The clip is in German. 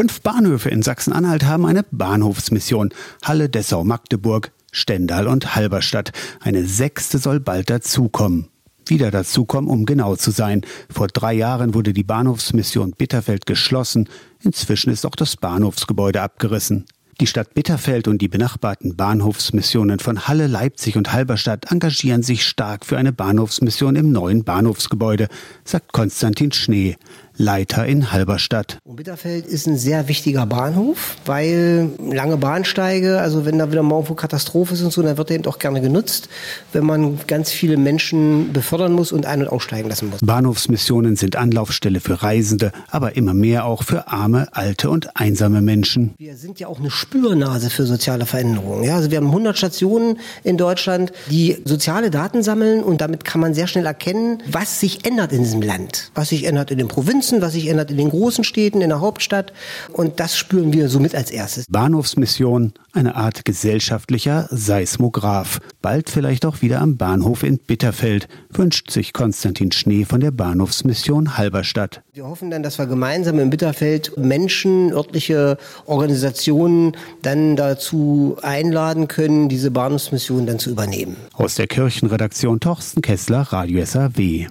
Fünf Bahnhöfe in Sachsen-Anhalt haben eine Bahnhofsmission. Halle, Dessau, Magdeburg, Stendal und Halberstadt. Eine sechste soll bald dazukommen. Wieder dazukommen, um genau zu sein. Vor drei Jahren wurde die Bahnhofsmission Bitterfeld geschlossen. Inzwischen ist auch das Bahnhofsgebäude abgerissen. Die Stadt Bitterfeld und die benachbarten Bahnhofsmissionen von Halle, Leipzig und Halberstadt engagieren sich stark für eine Bahnhofsmission im neuen Bahnhofsgebäude, sagt Konstantin Schnee. Leiter in Halberstadt. Bitterfeld ist ein sehr wichtiger Bahnhof, weil lange Bahnsteige, also wenn da wieder mal irgendwo Katastrophe ist und so, dann wird er eben auch gerne genutzt, wenn man ganz viele Menschen befördern muss und ein- und aussteigen lassen muss. Bahnhofsmissionen sind Anlaufstelle für Reisende, aber immer mehr auch für arme, alte und einsame Menschen. Wir sind ja auch eine Spürnase für soziale Veränderungen. Ja, also wir haben 100 Stationen in Deutschland, die soziale Daten sammeln und damit kann man sehr schnell erkennen, was sich ändert in diesem Land, was sich ändert in den Provinzen, Provinzen, was sich ändert in den großen Städten, in der Hauptstadt. Und das spüren wir somit als erstes. Bahnhofsmission, eine Art gesellschaftlicher Seismograph. Bald vielleicht auch wieder am Bahnhof in Bitterfeld, wünscht sich Konstantin Schnee von der Bahnhofsmission Halberstadt. Wir hoffen dann, dass wir gemeinsam in Bitterfeld Menschen, örtliche Organisationen dann dazu einladen können, diese Bahnhofsmission dann zu übernehmen. Aus der Kirchenredaktion Torsten Kessler, Radio SAW.